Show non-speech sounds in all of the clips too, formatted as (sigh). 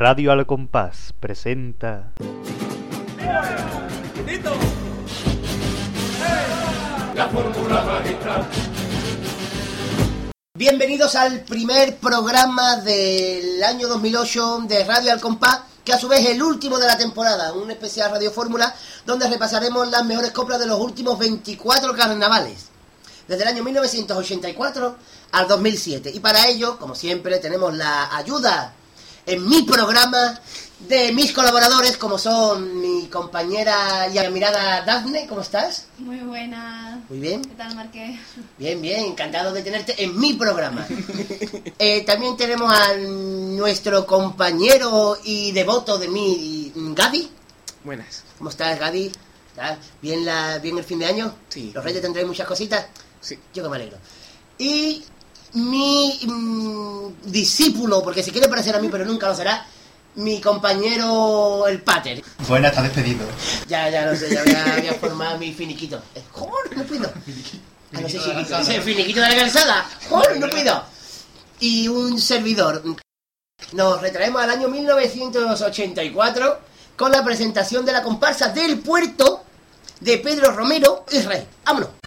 Radio Al Compás presenta. La fórmula. Bienvenidos al primer programa del año 2008 de Radio Al Compás, que a su vez es el último de la temporada, un especial Radio Fórmula, donde repasaremos las mejores coplas de los últimos 24 carnavales, desde el año 1984 al 2007. Y para ello, como siempre, tenemos la ayuda en mi programa de mis colaboradores, como son mi compañera y admirada Dafne, ¿cómo estás? Muy buena. Muy bien. ¿Qué tal, Marqués? Bien, bien, encantado de tenerte en mi programa. (laughs) Eh, también tenemos a nuestro compañero y devoto de mí, Gadi. Buenas. ¿Cómo estás? ¿Estás ¿Bien, la, ¿Bien el fin de año? Sí. ¿Los reyes tendréis muchas cositas? Sí. Yo que me alegro. Y mi mm, discípulo, porque se quiere parecer a mí, pero nunca lo será, mi compañero el Pater. Buena, está despedido. Ya, ya lo sé, ya voy a, voy a formar mi finiquito. Eh, ¡Joder, no puedo! Ah, no sé si ese finiquito de la calzada. ¡Joder, no puedo! Y un servidor. Nos retraemos al año 1984 con la presentación de la comparsa del puerto de Pedro Romero Israel. ¡Vámonos!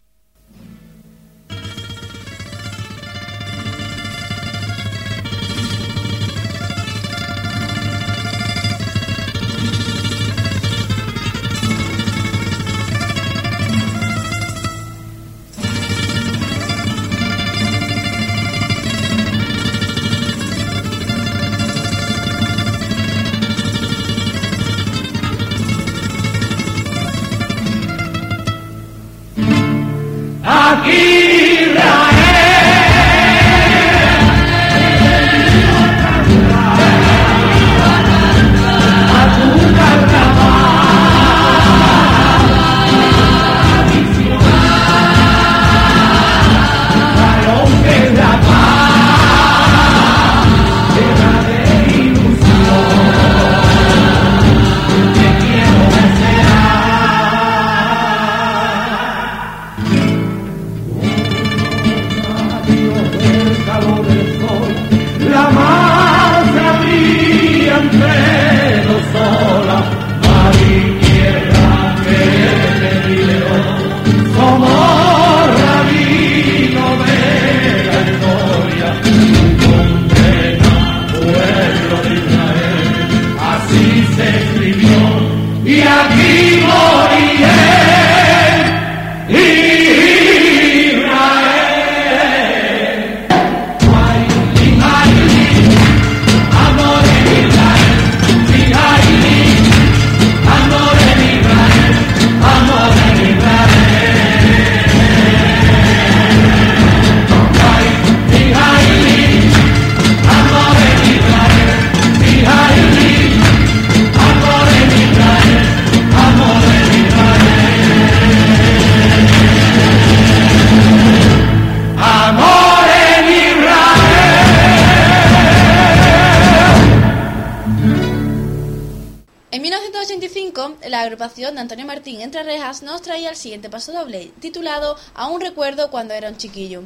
El siguiente paso doble, titulado Aún recuerdo cuando era un chiquillo.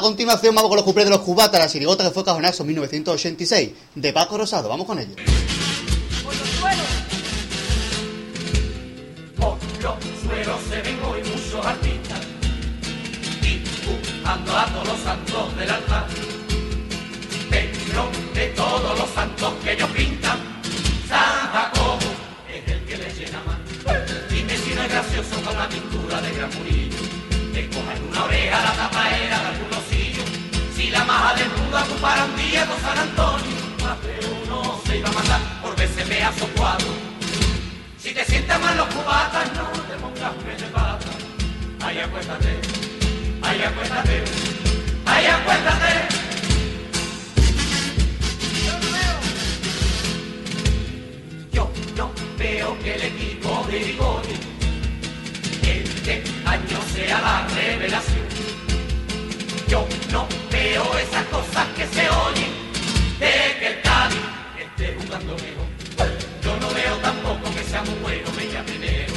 A continuación vamos con los cuplés de los cubatas, la sirigota que fue cajonazo en 1986, de Paco Rosado. Vamos con ellos. Por los suelos se ven hoy muchos artistas dibujando a todos los santos del altar. Pero de todos los santos que ellos pintan, Jacobo es el que les llena más. Dime si no es gracioso con la pintura de Gran Murillo. Te cojan una oreja la tapaera de algún. Maja del un día con San Antonio, más de uno se iba a matar por verse pedazo cuadro. Si te sientas mal los cubatas, no te pongas pie de pata. Ay, acuéstate, ay, acuéstate, ay, acuéstate. Yo no veo que el equipo de Rigoni este año sea la revelación. Yo no veo esas cosas que se oyen de que el Cádiz esté jugando mejor. Yo no veo tampoco que sea muy bueno Bella primero.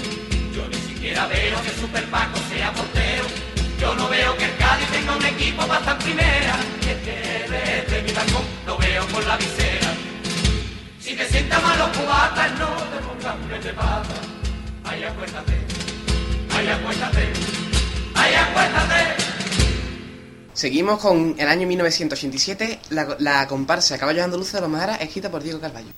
Yo ni siquiera veo que Super Paco sea portero. Yo no veo que el Cádiz tenga un equipo para estar primera. Es que desde mi balcón lo veo con la visera. Si te sientas mal los cubatas, no te pongas un de pata. Ay, acuéstate, ay, acuéstate, ay, acuéstate. Seguimos con el año 1987, la, la comparsa Caballos Andaluces de los Majaras, escrita por Diego Carballo.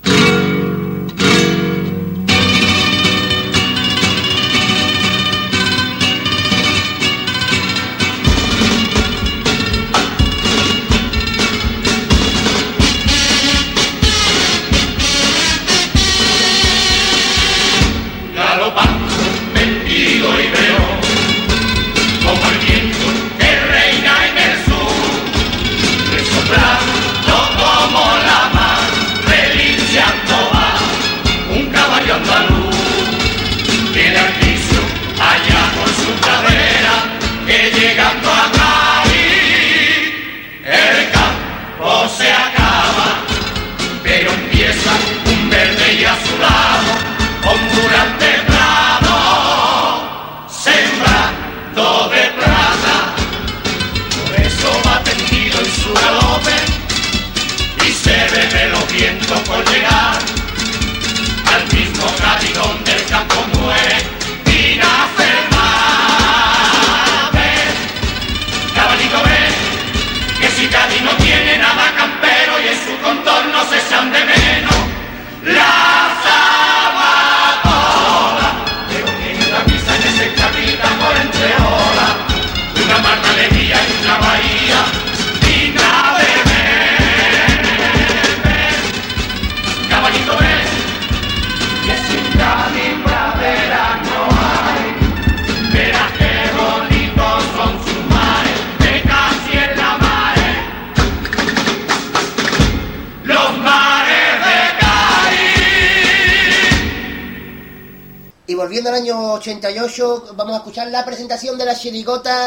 La presentación de la chirigota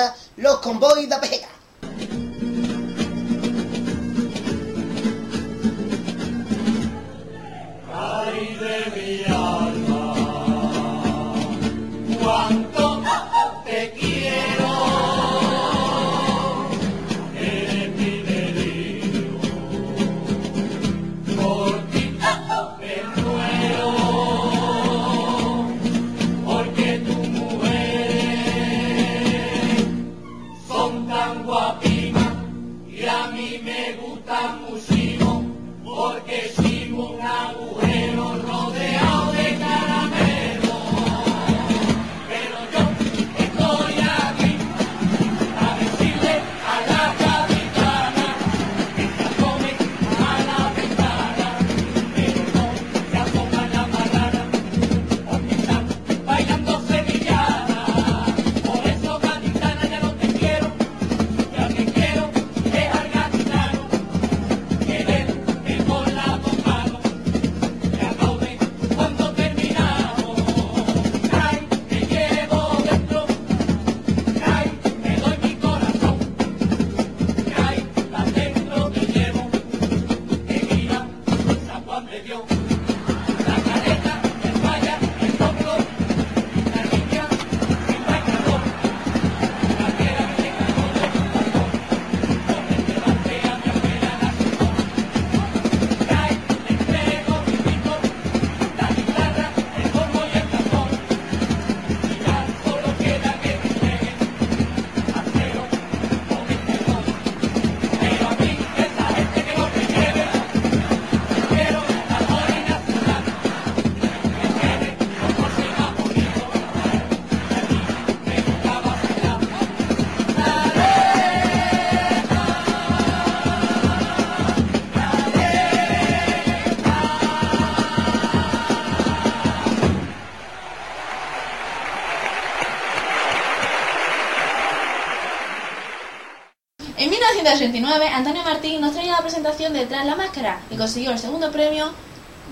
1989, Antonio Martín nos traía la presentación de Tras la Máscara y consiguió el segundo premio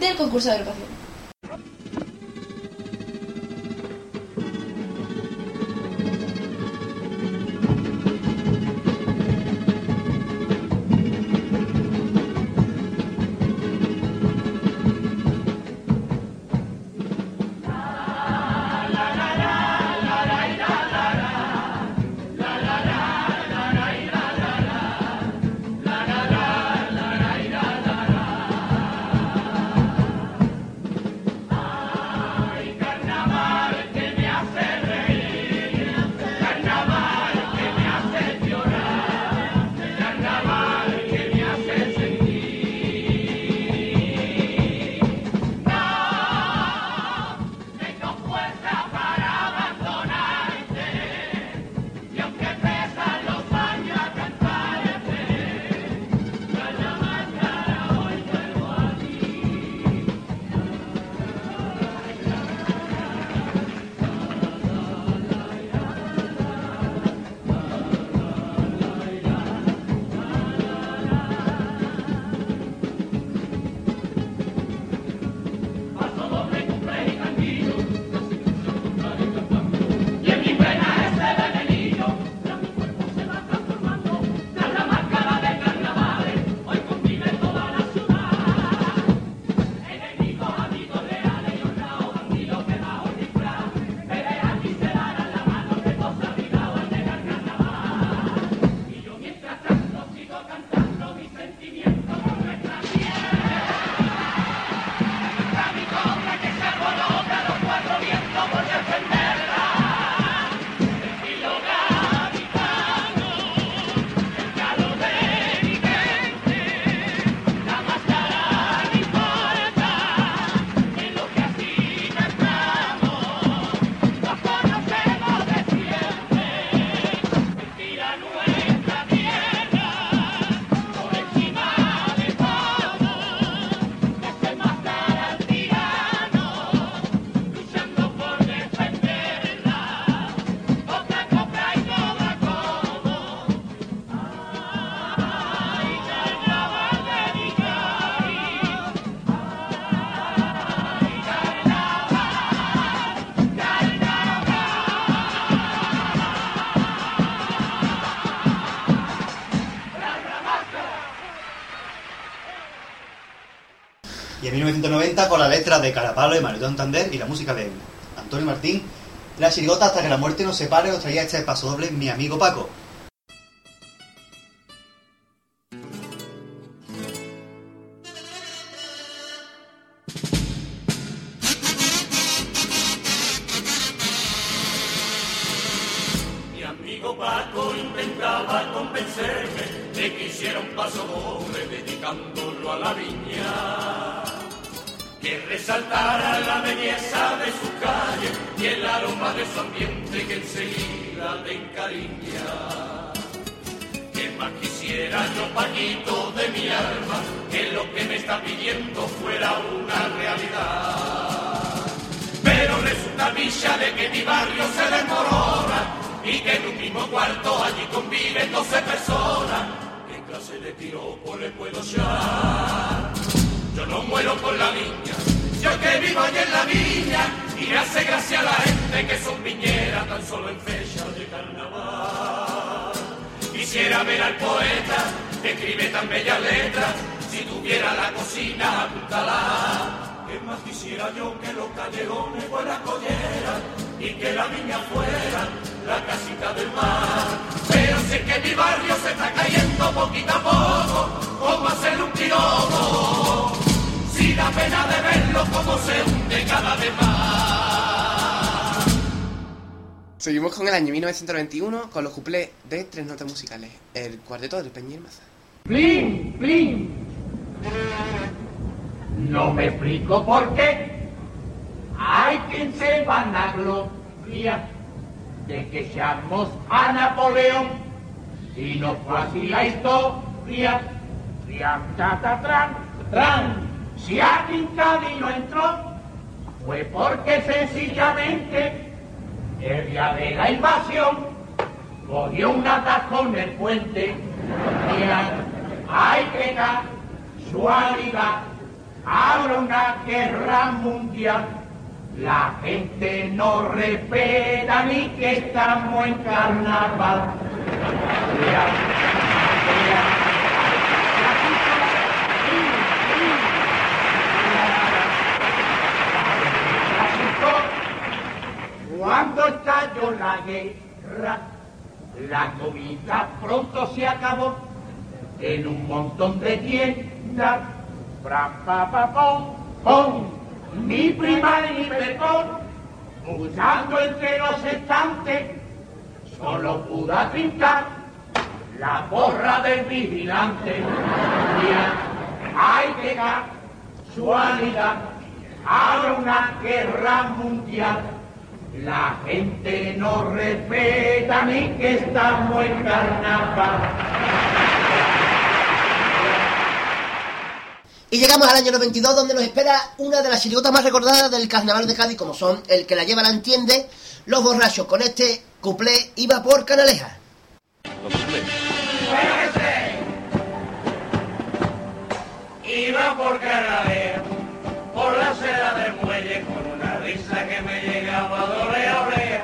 del concurso de agrupación. 1990, con la letra de Carapalo y Maritón Tander y la música de Antonio Martín, la chirigota hasta que la muerte nos separe os traía este paso doble mi amigo Paco. Quisiera ver al poeta que escribe tan bellas letras, si tuviera la cocina apúntala. ¿Qué más quisiera yo que los callejones fueran colleras y que la viña fuera la casita del mar? Pero sé que mi barrio se está cayendo poquito a poco, ¿cómo hacer un piropo? Si da pena de verlo como se hunde cada vez más. Seguimos con el año 1991 con los cuplés de tres notas musicales, el cuarteto del Peña y el Maza. Plin, plin. No me explico por qué. Hay quien se vanagloria de que seamos a Napoleón. Si no fue así la historia, triam, ta, ta, tran, tran. Si aquí en Cádiz no entró, fue porque sencillamente el día de la invasión cogió un atajo en el puente Hay que casualidad, habrá una guerra mundial. La gente no respeta ni que estamos en carnaval. Cuando estalló la guerra, la comida pronto se acabó en un montón de tiendas. Bra, pa, ni prima ni perdón, buscando entre los estantes, solo pude trincar la porra del vigilante. Hay que casualidad, habrá una guerra mundial. La gente no respeta ni que estamos en carnaval. Y llegamos al año 92 donde nos espera una de las chirigotas más recordadas del carnaval de Cádiz como son El que la lleva la entiende, Los borrachos con este cuplé iba por Canaleja. Iba por Canadea, por la seda del muelle, con risa que me llegaba de oreja a oreja.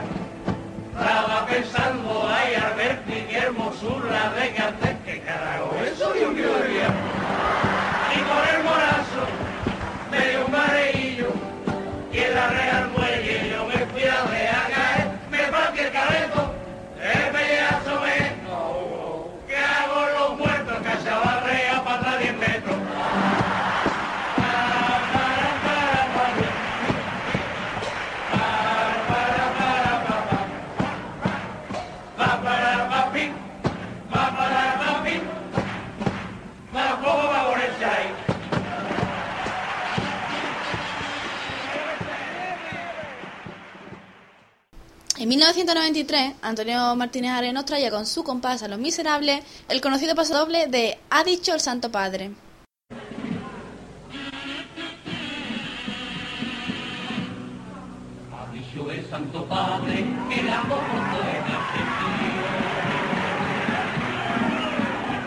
Estaba pensando, ay, Alberti, qué hermosura de Gante, que carajo, eso yo que En 1993, Antonio Martínez Arenos traía con su compás a Los Miserables el conocido pasodoble de Ha dicho el Santo Padre. Ha dicho el Santo Padre que la.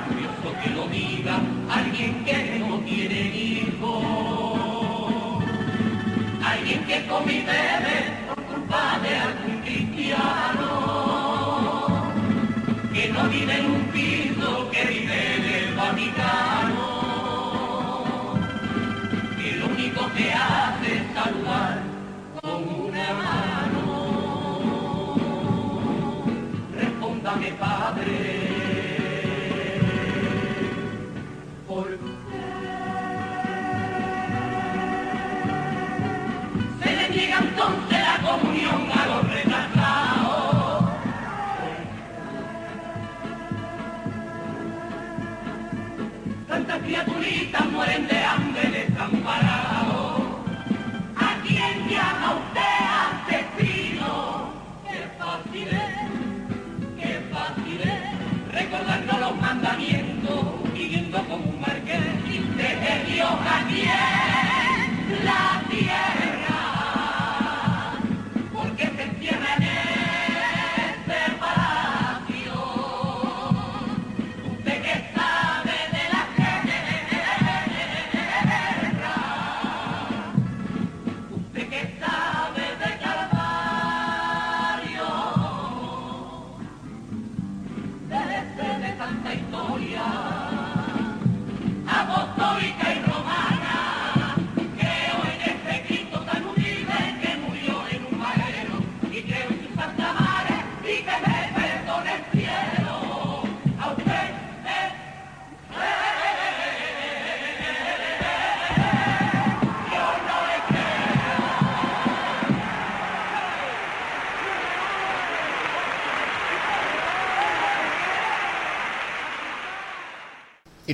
Curioso que lo diga alguien que no tiene hijos. Alguien que come bebe por culpa de algún Que no vive en un piso, que vive en el Vaticano. Que lo único que hace es saludar con una mano.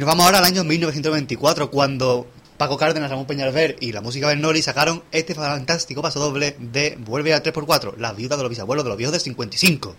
Nos vamos ahora al año 1924, cuando Paco Cárdenas, Ramón Peñalver y la música Bernoli sacaron este fantástico paso doble de Vuelve al 3x4, la viuda de los bisabuelos de los viejos de 55.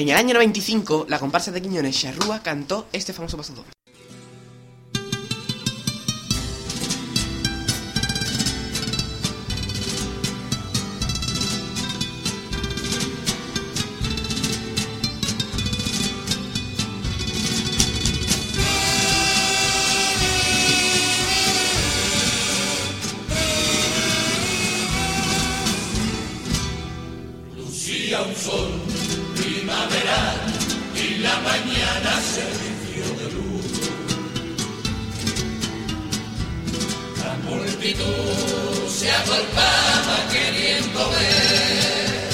En el año 95, la comparsa de Quiñones Charrúa cantó este famoso paso doble. Multitud se agolpaba queriendo ver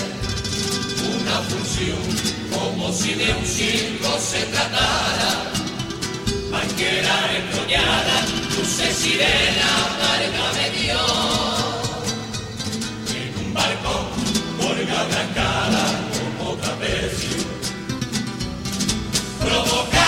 una función como si de un circo se tratara. Banquera enrollada, luces sirena, marca me dio en un barco Olga Brancada como trapecio, provocándole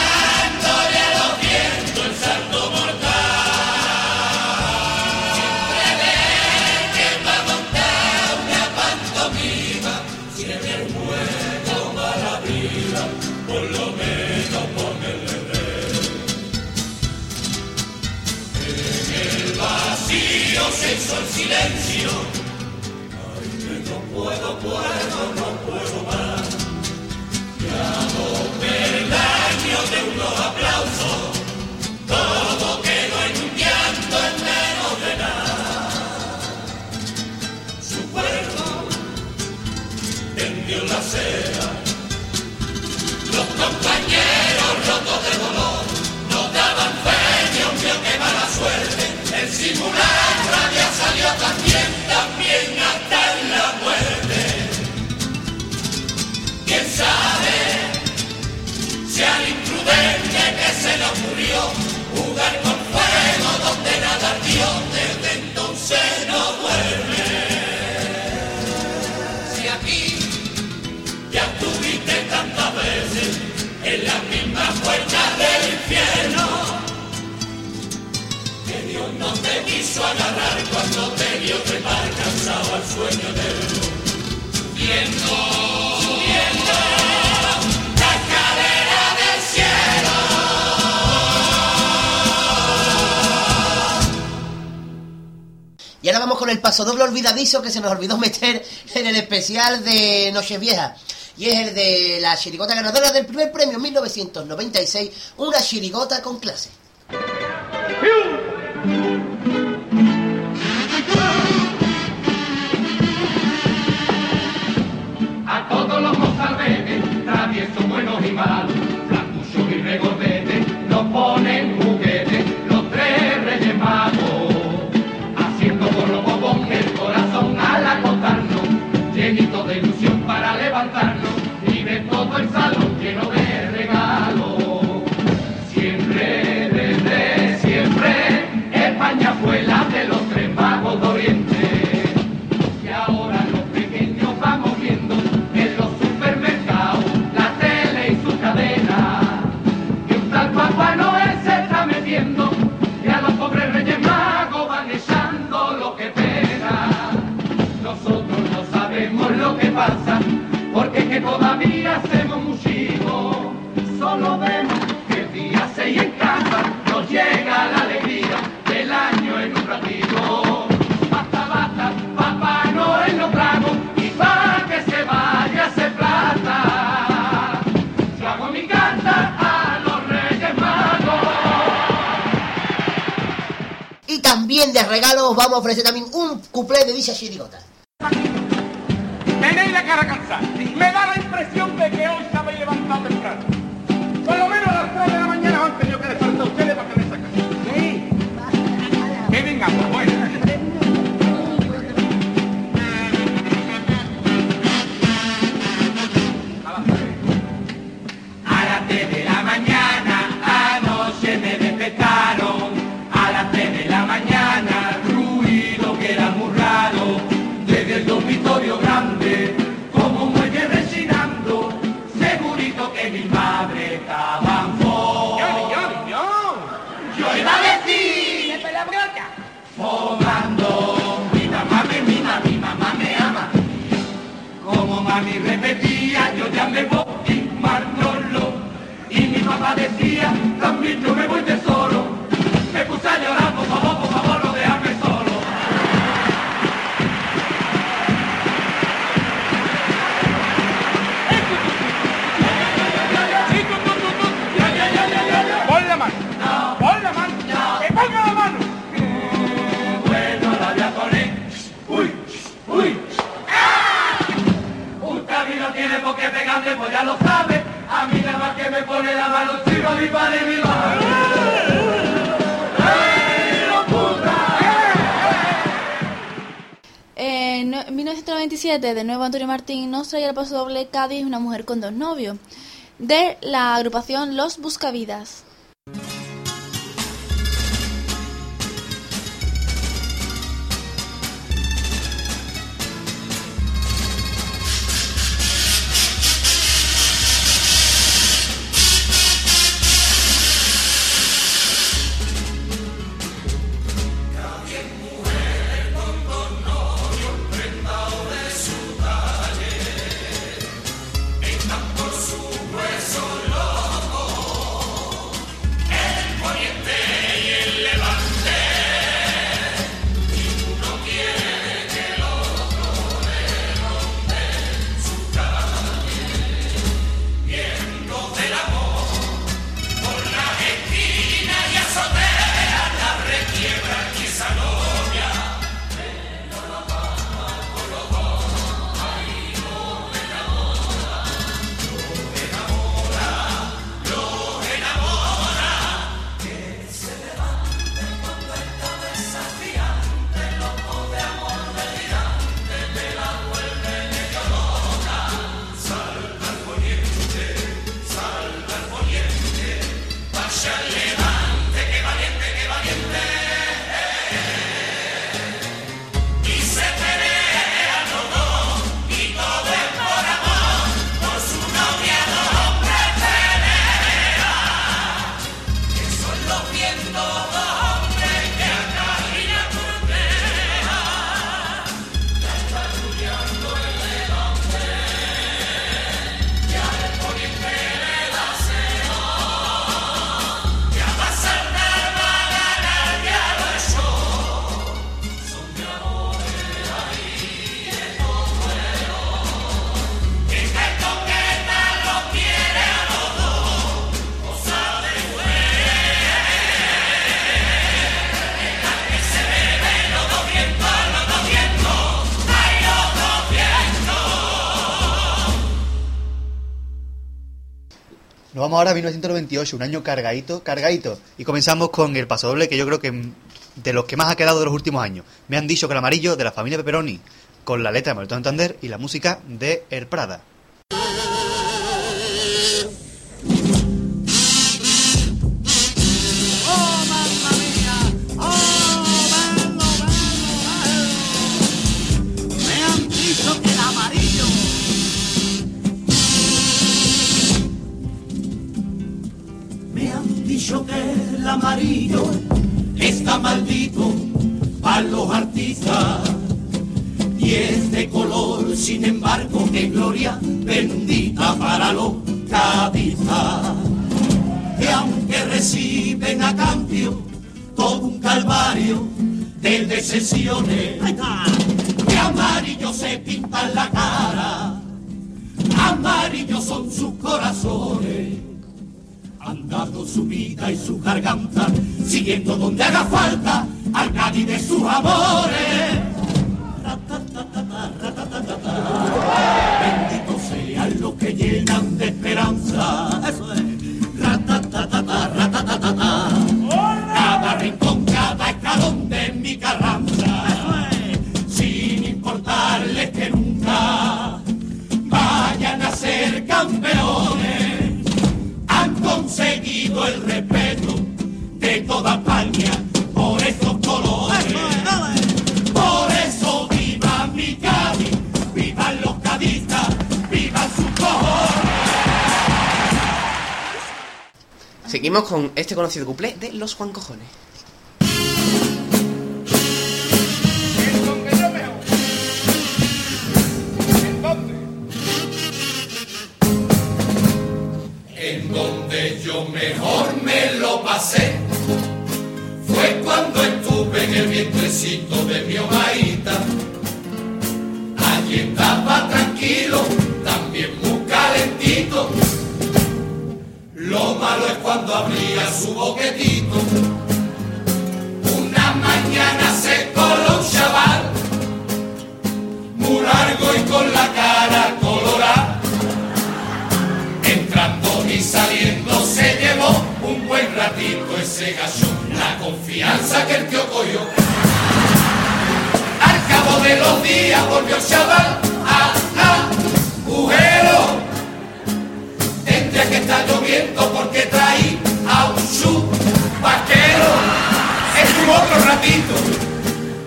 simulacro ya salió también, también sabe si al imprudente que se le ocurrió jugar con fuego donde nada ardió, desde entonces no duerme? Si aquí ya estuviste tantas veces en las mismas puertas del infierno que Dios no te quiso agarrar cuando te vio trepar cansado al sueño eterno. Subiendo, Y ahora vamos con el paso doble olvidadizo que se nos olvidó meter en el especial de Nochevieja. Y es el de la chirigota ganadora del primer premio en 1996, una chirigota con clase. A todos los mozalbetes, traviesos, buenos y malos, flacuchos y regordetes, nos ponen porque es que todavía hacemos muchísimo. Solo vemos que el día 6 en casa nos llega la alegría del año en un ratito. Basta, basta, Papá Noel lo trago y para que se vaya hacer plata. Yo hago mi carta a los Reyes Magos. Y también de regalo os vamos a ofrecer también un cuplé de dicha chirigota. Tenéis la cara cansada. Me da la impresión de que hoy también yo me voy de solo. Me puse a llorar, por favor, por favor, no déjame solo. Pon la mano. Pon la mano. Que ponga la mano. Bueno, la voy a poner. Uy, uy. ¡Ah! Usted a mí no tiene por qué pegarme, pues ya lo sabe. Me pone la mano, chico, mi padre y mi madre. ¡Ay, locura! En no- en 1997, de nuevo Antonio Martín nos traía el paso doble Cádiz, una mujer con dos novios, de la agrupación Los Buscavidas. Vamos ahora a 1998, un año cargadito, cargadito. Y comenzamos con el pasodoble que yo creo que de los que más ha quedado de los últimos años. Me han dicho que el amarillo de la familia Pepperoni, con la letra de Manuel Santander y la música de El Prada. Dicho que el amarillo está maldito para los artistas. Y es de color, sin embargo, que gloria bendita para los cadistas. Que aunque reciben a cambio todo un calvario de decepciones, de amarillo se pintan la cara, amarillos son sus corazones han dado su vida y su garganta, siguiendo donde haga falta al Cádiz de sus amores. Bendito sean los que llenan de esperanza. Eso es. Cada rincón, cada escalón de mi carranza. El respeto de toda España por estos colores. Por eso viva mi Cádiz, vivan los cadistas, vivan sus cojones. Seguimos con este conocido cuplé de los Juan Cojones. Pasé fue cuando estuve en el vientrecito de mi omaíta. Allí estaba tranquilo, también muy calentito. Lo malo es cuando abría su boquetito. Una mañana se coló un chaval, ratito ese gallo, la confianza que el tío cogió. Al cabo de los días volvió el chaval a agujero. Tendría que estar lloviendo porque traí a un su vaquero. Estuvo otro ratito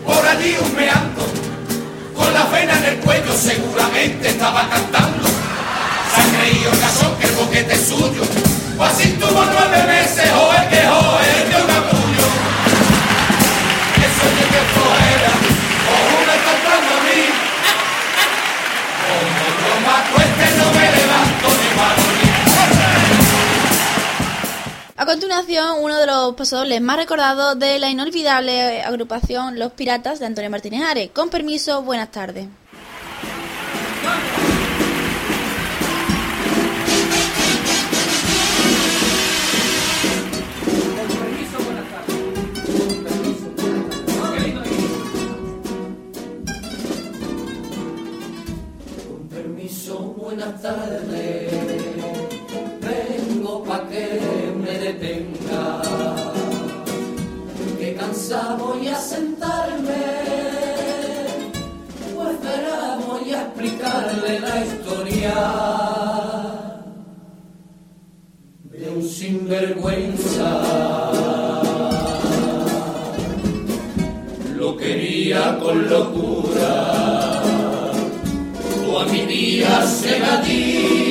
por allí humeando, con la pena en el cuello seguramente estaba cantando. Ha creído gasón que el boquete es suyo, o así tuvo nueve meses, joder que joder, de un capullo. Eso es que fuera, o está entrando a mí. Como yo me acueste no me levanto ni para. A continuación, uno de los pasodobles más recordados de la inolvidable agrupación Los Piratas de Antonio Martínez Ares. Con permiso, buenas tardes. Buenas tardes. Vengo pa' que me detenga. Que cansado voy a sentarme. Pues verá, voy a explicarle la historia. De un sinvergüenza. Lo quería con locura mi día se di.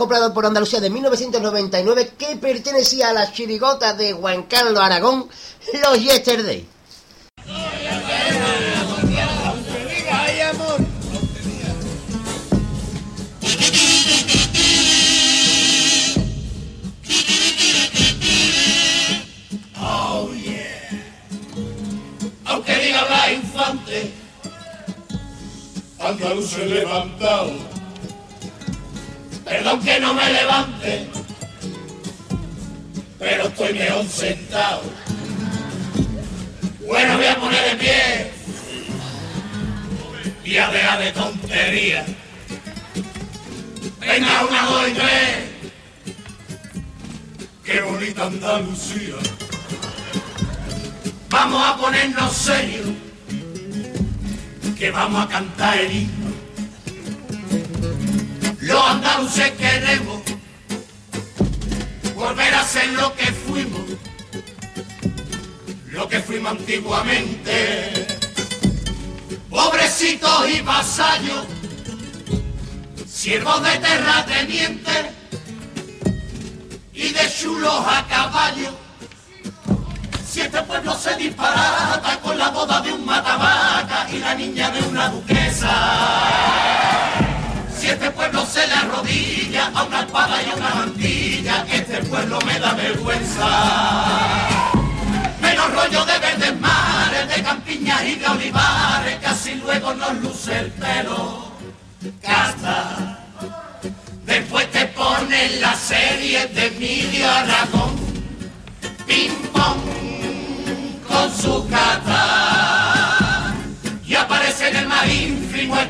Copas por Andalucía de 1999 que pertenecía a las chirigotas de Juan Carlos Aragón, los Yesterday. Aunque diga la infante, andaluces levantado. Perdón que no me levante, pero estoy mejor sentado. Bueno, voy a poner de pie y a dejar de tontería. Venga, una, dos y tres. Qué bonita Andalucía. Vamos a ponernos serios, que vamos a cantar el. Los andaluces queremos volver a ser lo que fuimos, lo que fuimos antiguamente. pobrecitos y vasallos, siervos de terratenientes y de chulos a caballo. Si este pueblo se disparata con la boda de un matavaca y la niña de una duquesa. Si este pueblo se le arrodilla a una espada y a una mantilla, este pueblo me da vergüenza. Menos rollo de verdes mares, de campiñas y de olivares, así luego nos luce el pelo. Casta. Después te ponen la serie de Emilio Aragón. Ping pong con su cata. Y aparece en el más ínfimo de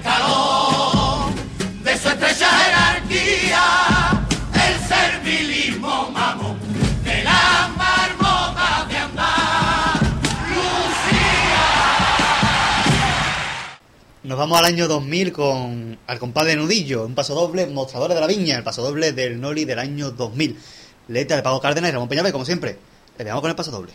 su estrecha jerarquía el servilismo mamón de la marmota de andar. Nos vamos al año 2000 con al compadre Nudillo, un paso doble, mostradores de la viña, el paso doble del Noli del año 2000. Letra de Pago Cárdenas y Ramón Peñalver, como siempre. Le dejamos con el paso doble.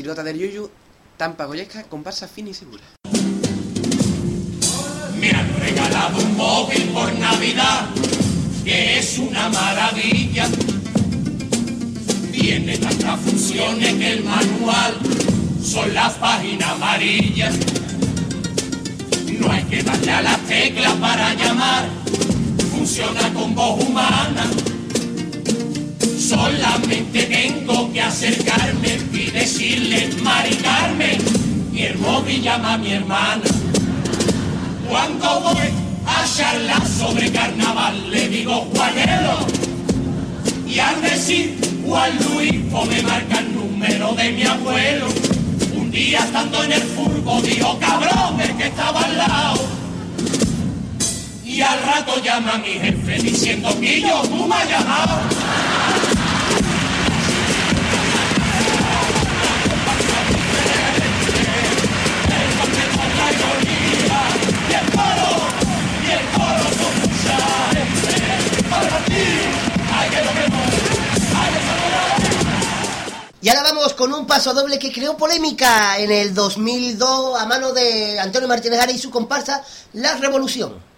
Chirigota del Yuyu, Tampa Goyesca, comparsa fina y segura. Me han regalado un móvil por Navidad, que es una maravilla. Tiene tantas funciones que el manual son las páginas amarillas. No hay que darle a la tecla para llamar, funciona con voz humana. Solamente tengo que acercarme decirle, Mari Carmen, el móvil llama a mi hermana. Cuando voy a charlar sobre carnaval, le digo Juanelo. Y al decir Juan Luis, me marca el número de mi abuelo. Un día estando en el furbo, dijo cabrón, el que estaba al lado. Y al rato llama a mi jefe diciendo, Guillo, tú me has llamado. Y ahora vamos con un paso doble que creó polémica en el 2002 a mano de Antonio Martínez Ara y su comparsa La Revolución.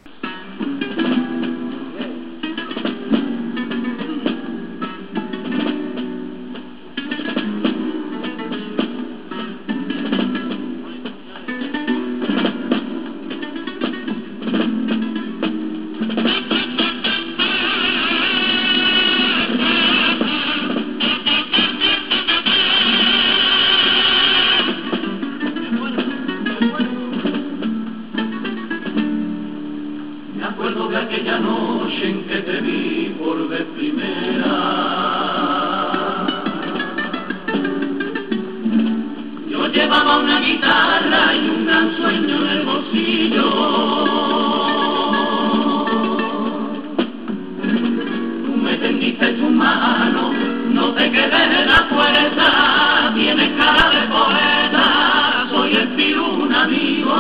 No te quedes en la puerta, tienes cara de poeta, soy el piru un amigo.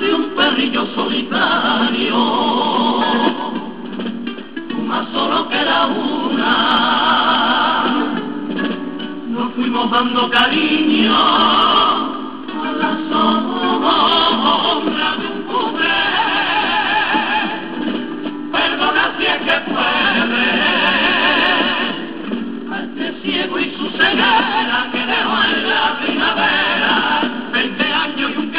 Y un perrillo solitario, más solo queda una. Nos fuimos dando cariño a la sombra ceguera que en la primavera 20 años y un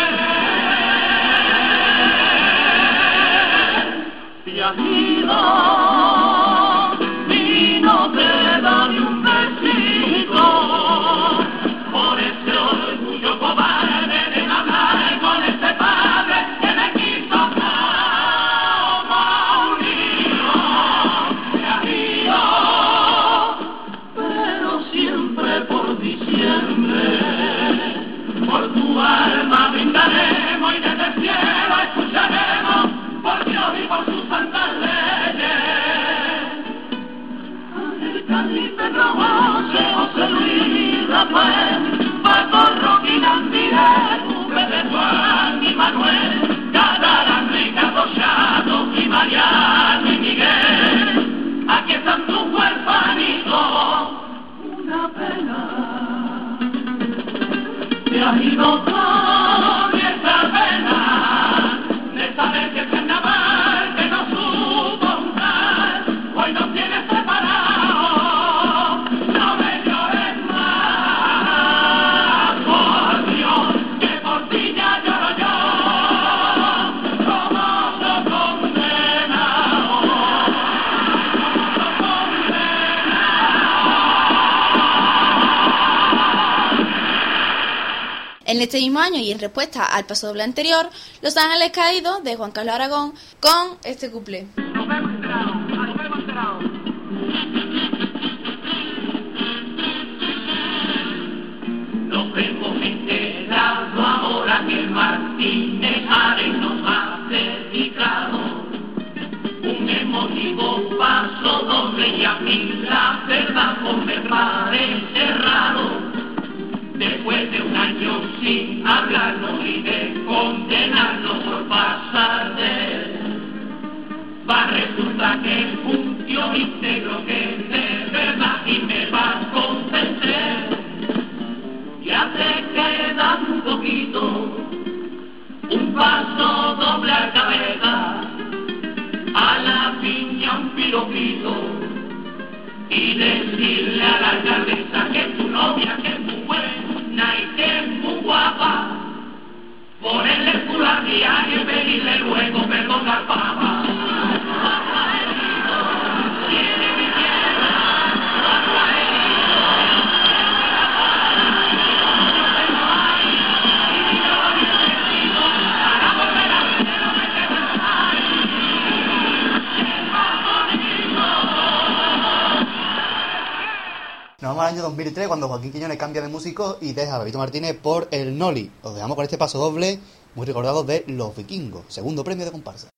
Miguel. Aquí están tus huerfanitos, este mismo año y en respuesta al paso doble anterior, Los Ángeles Caídos de Juan Carlos Aragón con este couple. Nos vemos enterados ahora que el Martínez Ares nos ha dedicado un emotivo paso doble y a mí la verdad pues me parece raro. Después de un año sin hablarnos y de condenarnos por pasar de. Va, resulta que es un tío íntegro que de verdad y me va a convencer. Ya te queda un poquito, un paso doble a cabeza, a la piña un piropito, y decirle a la alcaldesa que tu novia, que es muy naizen guapa, ponele culo a ni y pedirle luego perdón al papa. Nos vamos al año 2003 cuando Joaquín Quiñones cambia de músico y deja a Bebito Martínez por el Noli. Os dejamos con este paso doble muy recordado de Los Vikingos, segundo premio de comparsa.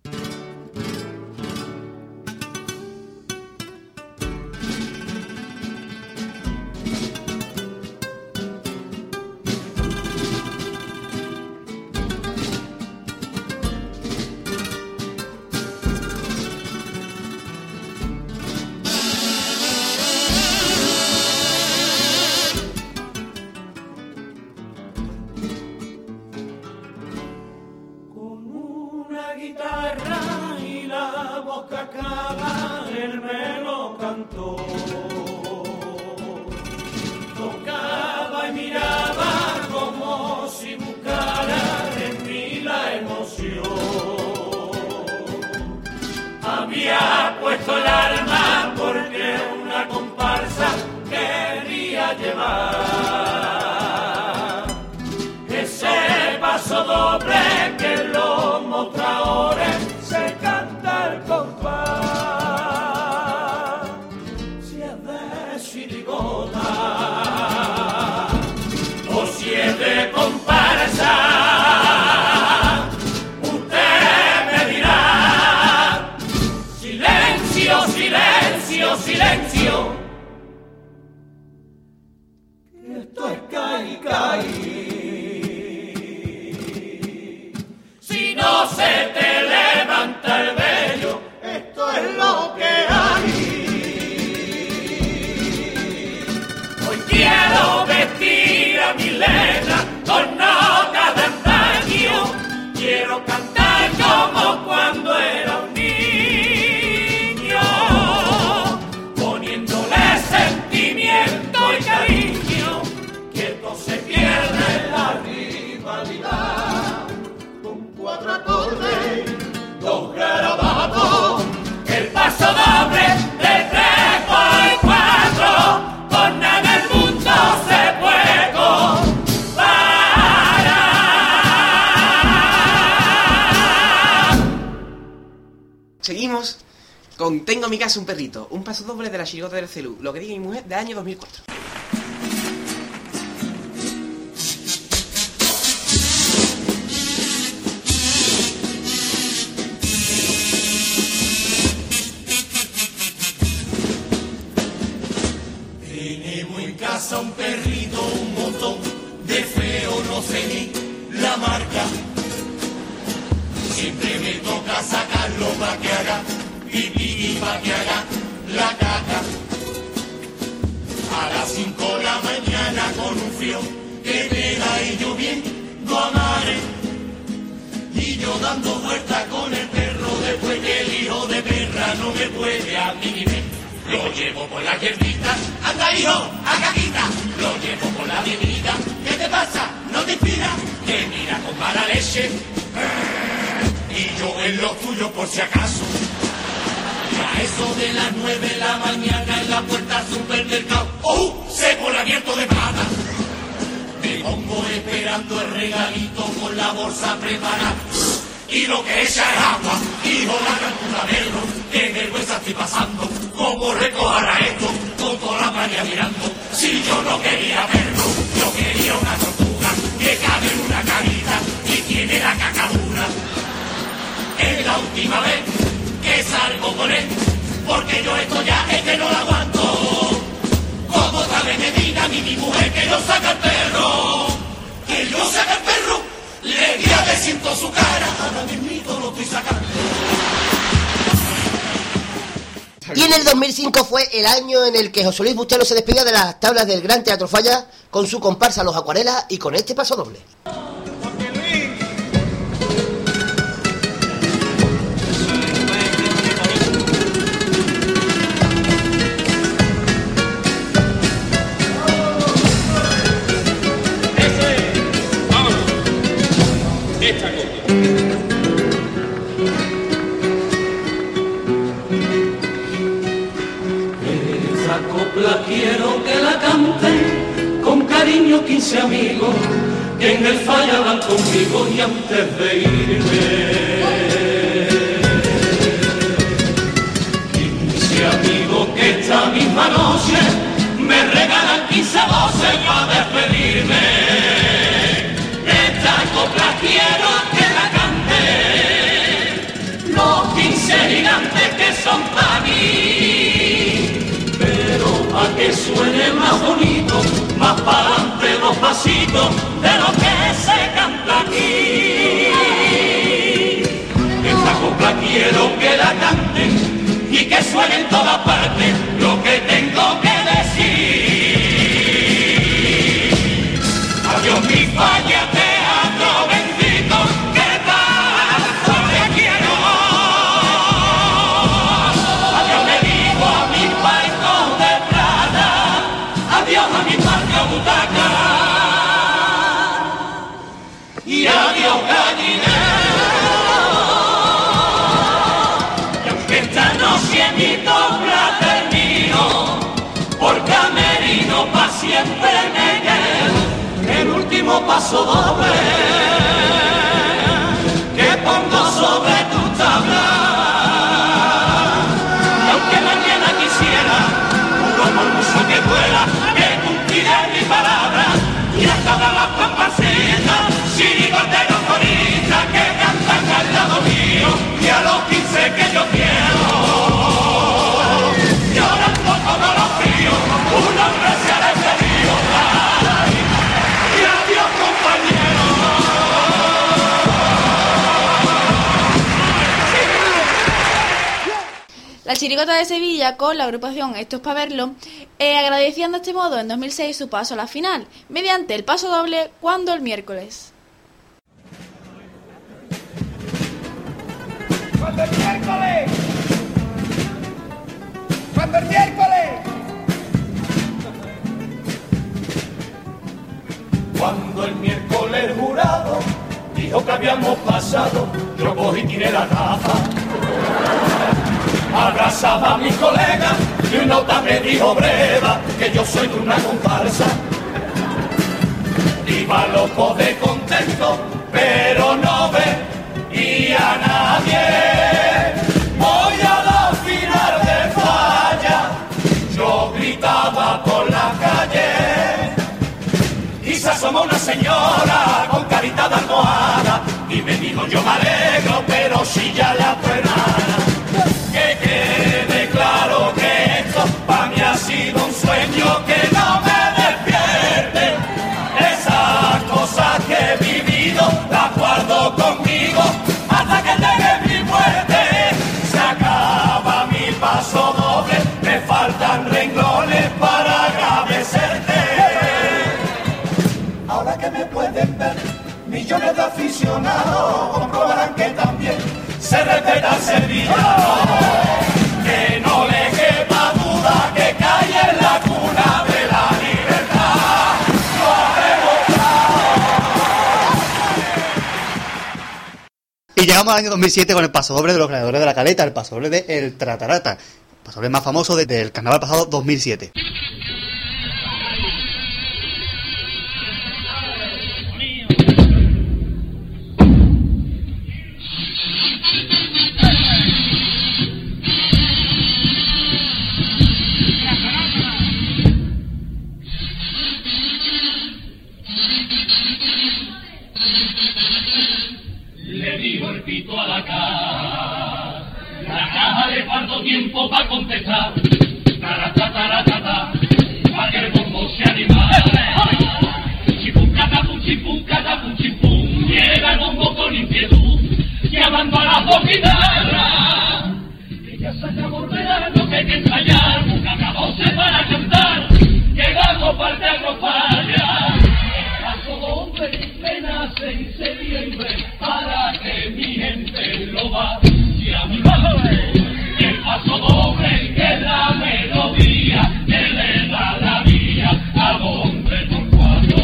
Con Tengo en mi casa un perrito, un paso doble de la chirigota del celu, lo que diga mi mujer, de año 2004. Que pega y lloviendo a mares. Y yo dando vueltas con el perro después que el hijo de perra no me puede a mí ni ver. Lo llevo por la hierbita, anda hijo, a caquita. Lo llevo por la bebida, ¿qué te pasa? ¿No te inspira? Que mira con mala leche. Y yo en lo tuyo por si acaso. A eso de las nueve de la mañana en la puerta supermercado. ¡Oh! Seco el abierto de pata. Pongo esperando el regalito con la bolsa preparada. Y lo que echa es agua, hijo la verlo, qué vergüenza estoy pasando, cómo recojar esto, con toda la mañana mirando, si yo no quería verlo, yo quería una tortuga, que cabe en una carita y tiene la cacadura. Es la última vez que salgo con él, porque yo esto ya es que no lo aguanto. Como sabe Mi, mi mujer, que yo saca el perro, que yo saca el perro, le di a siento su cara, ahora mismito lo estoy sacando. Y en el 2005 fue el año en el que José Luis Bustelo se despedía de las tablas del Gran Teatro Falla con su comparsa Los Acuarelas y con este paso doble. Quiero que la canten con cariño 15 amigos que en el falla van conmigo y antes de irme. 15 amigos que esta misma noche me regalan 15 voces para despedirme. Esta copla quiero suene más bonito, más para adelante dos pasitos de lo que se canta aquí. Esta copla quiero que la canten y que suene en todas partes lo que tengo paso doble La Chirigota de Sevilla, con la agrupación Esto es para verlo, eh, agradecían de este modo en 2006 su paso a la final, mediante el paso doble cuando el miércoles. ¡Cuando el miércoles! ¡Cuando el miércoles! Cuando el miércoles el jurado dijo que habíamos pasado, yo cogí y tiré la taza. Abrazaba a mi colega y un nota me dijo breva que yo soy de una comparsa. Iba loco de contento, pero no veía a nadie. Voy a la final de falla, yo gritaba por la calle. Y se asomó una señora con carita de almohada y me dijo yo me alegro, pero si ya la tu millones de aficionados comprobarán que también se respeta al llegamos al año 2007 con el pasodoble de los gladiadores de la caleta, el pasodoble de El Tratarata, el pasodoble más famoso desde el carnaval pasado 2007. Tiempo para contestar. Tarata, tarata, ta, pa' que el bombo se animara. Chipum, catapum, chipum, catapum. Llega el bombo con inquietud, llamando a las dos guitarras. Que ya se acabó el que hay que ensayar. Un acabose para cantar. Llegamos parte a falla. Paso doble, me nace en septiembre para que mi gente lo vaya mi madre. Paso doble que la melodía que le da la vía a donde por cuatro.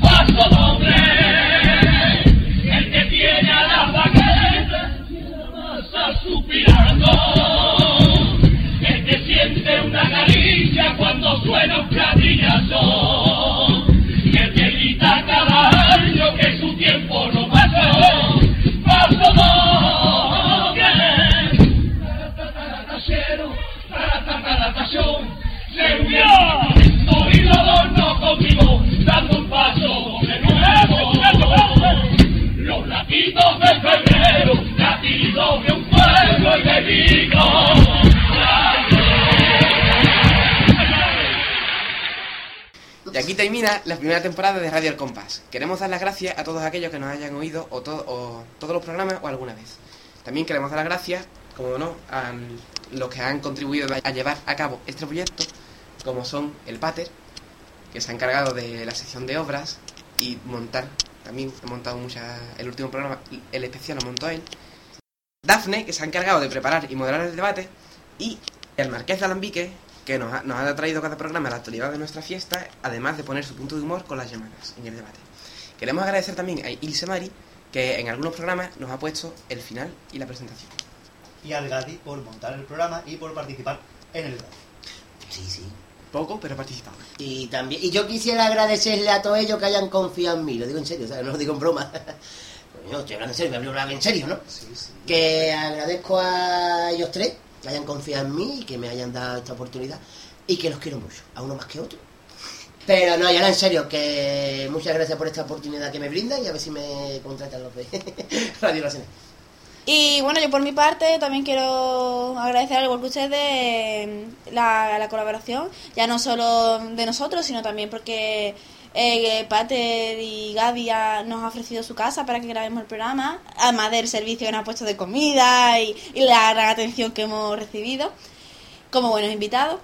Paso doble, el que tiene a la baqueta pasa suspirando. El que siente una caricia cuando suena un platillazo. Y aquí termina la primera temporada de Radio El Compás. Queremos dar las gracias a todos aquellos que nos hayan oído o, to- o todos los programas o alguna vez. También queremos dar las gracias, como no, a los que han contribuido a llevar a cabo este proyecto, como son el Pater, que se ha encargado de la sección de obras y montar, también ha montado muchas, el último programa, el especial lo montó él. Dafne, que se ha encargado de preparar y moderar el debate, y el Marqués de Alambique, que nos ha, nos ha traído cada programa a la actualidad de nuestra fiesta, además de poner su punto de humor con las llamadas en el debate. Queremos agradecer también a Ilse Mari, que en algunos programas nos ha puesto el final y la presentación. Y al Gadi por montar el programa y por participar en el debate. Sí, sí. Poco, pero participado. Y también, y yo quisiera agradecerle a todos ellos que hayan confiado en mí, lo digo en serio, o sea, no lo digo en broma. (laughs) Coño, estoy hablando en serio, me hablo en serio, ¿no? Sí, sí. Que agradezco a ellos tres que hayan confiado en mí y que me hayan dado esta oportunidad y que los quiero mucho, a uno más que otro. Pero no, y ahora en serio, que muchas gracias por esta oportunidad que me brindan y a ver si me contratan los de (laughs) Radio Nacional. Y bueno, yo por mi parte también quiero agradecer al igual que ustedes la, la colaboración, ya no solo de nosotros, sino también porque eh, Pater y Gaby nos ha ofrecido su casa para que grabemos el programa, además del servicio que nos ha puesto de comida y, y la gran atención que hemos recibido como buenos invitados.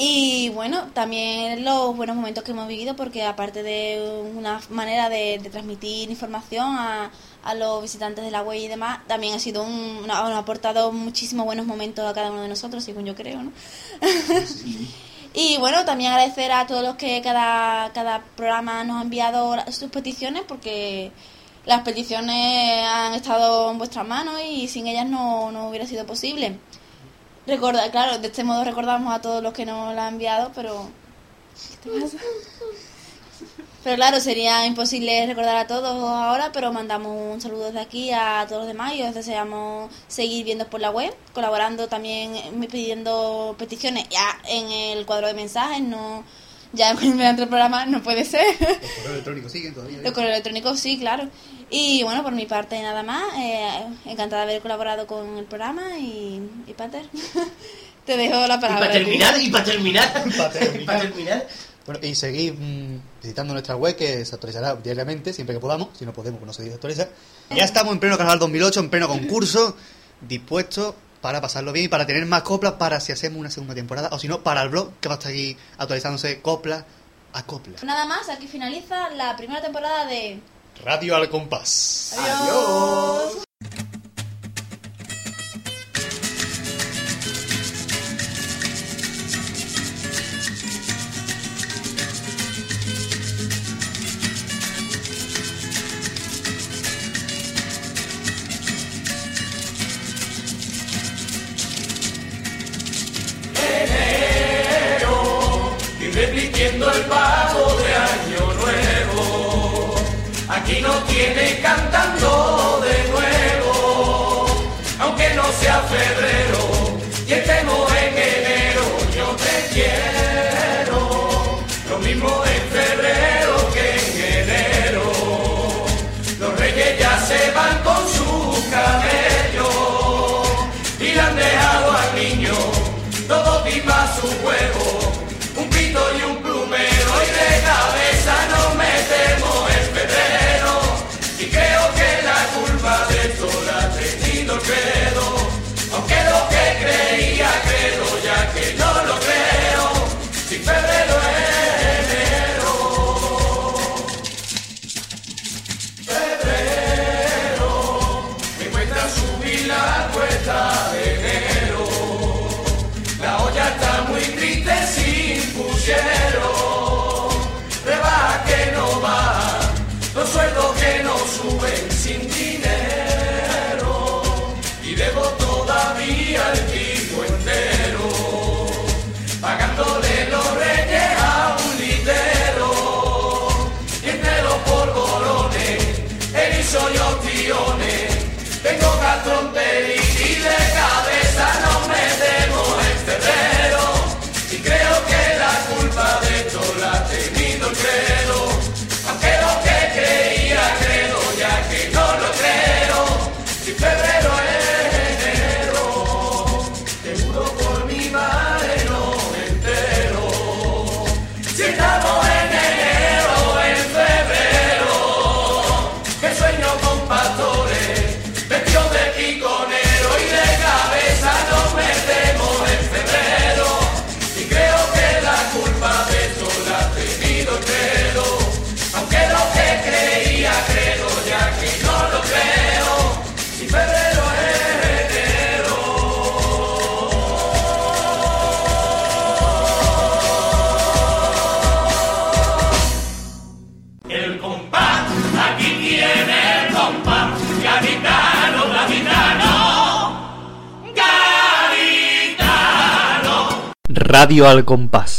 Y bueno, también los buenos momentos que hemos vivido, porque aparte de una manera de, de transmitir información a, a los visitantes de la web y demás, también ha sido un, nos ha aportado muchísimos buenos momentos a cada uno de nosotros, según yo creo, ¿no? (laughs) y bueno, también agradecer a todos los que cada, cada programa nos ha enviado sus peticiones, porque las peticiones han estado en vuestras manos y sin ellas no, no hubiera sido posible. Recorda, claro, de este modo recordamos a todos los que nos la han enviado, pero... ¿Qué te pasa? Pero claro, sería imposible recordar a todos ahora, pero mandamos un saludo desde aquí a todos los demás y os deseamos seguir viendo por la web, colaborando también, eh, pidiendo peticiones ya en el cuadro de mensajes, no ya (laughs) mediante el programa no puede ser. Los correos electrónicos siguen todavía. Los correos electrónicos sí, claro. Y bueno, por mi parte nada más. eh, encantada de haber colaborado con el programa y, y Pater, (laughs) te dejo la Y palabra. para terminar, y para terminar, Para (laughs) terminar. para terminar, Bueno, y seguid mm, visitando nuestra web que se actualizará diariamente, siempre que podamos. Si no podemos, que no se desactualiza. Ya estamos en pleno Carnaval 2008, en pleno concurso, dispuestos para pasarlo bien y para tener más coplas para si hacemos una segunda temporada. O si no, para el blog que va a estar aquí actualizándose copla a copla. Nada más, aquí finaliza la primera temporada de Radio al compás. Adiós. Radio al compás.